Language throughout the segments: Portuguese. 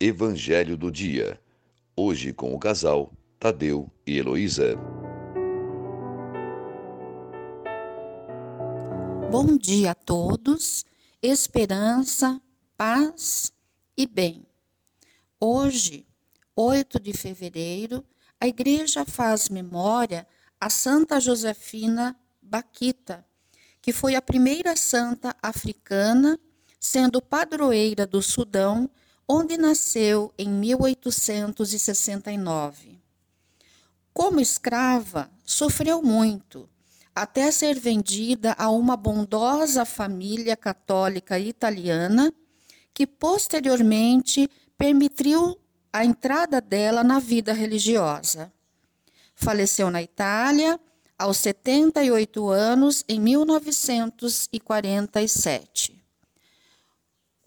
Evangelho do Dia. Hoje com o casal Tadeu e Heloísa. Bom dia a todos, esperança, paz e bem. Hoje, 8 de fevereiro, a igreja faz memória a Santa Josefina Baquita, que foi a primeira santa africana, sendo padroeira do Sudão onde nasceu em 1869. Como escrava, sofreu muito, até ser vendida a uma bondosa família católica italiana, que posteriormente permitiu a entrada dela na vida religiosa. Faleceu na Itália aos 78 anos em 1947.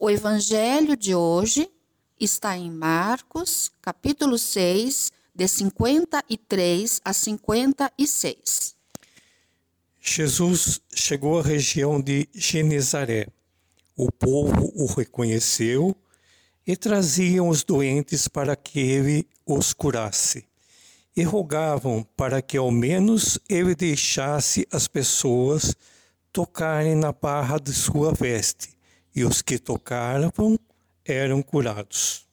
O evangelho de hoje está em Marcos, capítulo 6, de 53 a 56. Jesus chegou à região de Genezaré. O povo o reconheceu e traziam os doentes para que ele os curasse. E rogavam para que ao menos ele deixasse as pessoas tocarem na barra de sua veste e os que tocaram eram curados.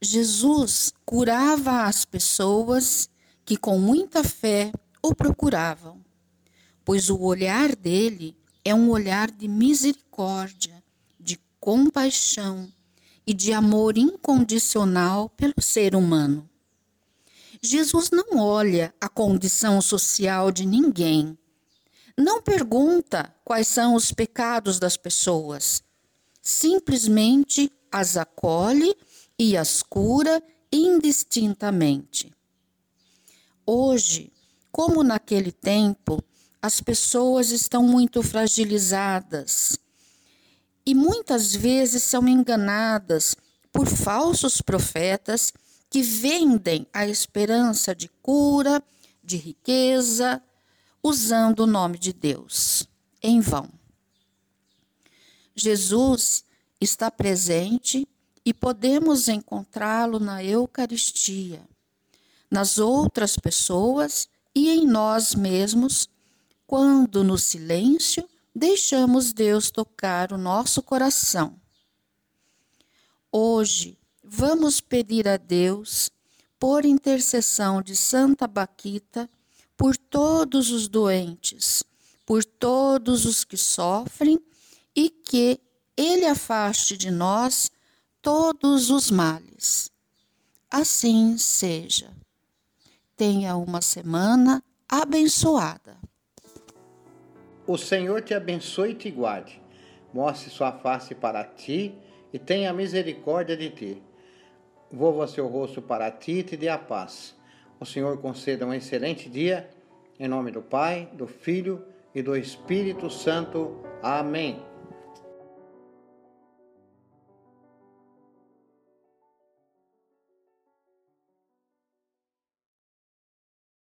Jesus curava as pessoas que com muita fé o procuravam, pois o olhar dele é um olhar de misericórdia, de compaixão e de amor incondicional pelo ser humano. Jesus não olha a condição social de ninguém não pergunta quais são os pecados das pessoas, simplesmente as acolhe e as cura indistintamente. Hoje, como naquele tempo, as pessoas estão muito fragilizadas e muitas vezes são enganadas por falsos profetas que vendem a esperança de cura, de riqueza, usando o nome de Deus em vão. Jesus está presente e podemos encontrá-lo na Eucaristia, nas outras pessoas e em nós mesmos, quando no silêncio deixamos Deus tocar o nosso coração. Hoje, vamos pedir a Deus, por intercessão de Santa Baquita, por todos os doentes, por todos os que sofrem e que Ele afaste de nós todos os males. Assim seja. Tenha uma semana abençoada. O Senhor te abençoe e te guarde. Mostre sua face para ti e tenha misericórdia de ti. Volva seu rosto para ti e te dê a paz. O Senhor conceda um excelente dia. Em nome do Pai, do Filho e do Espírito Santo. Amém.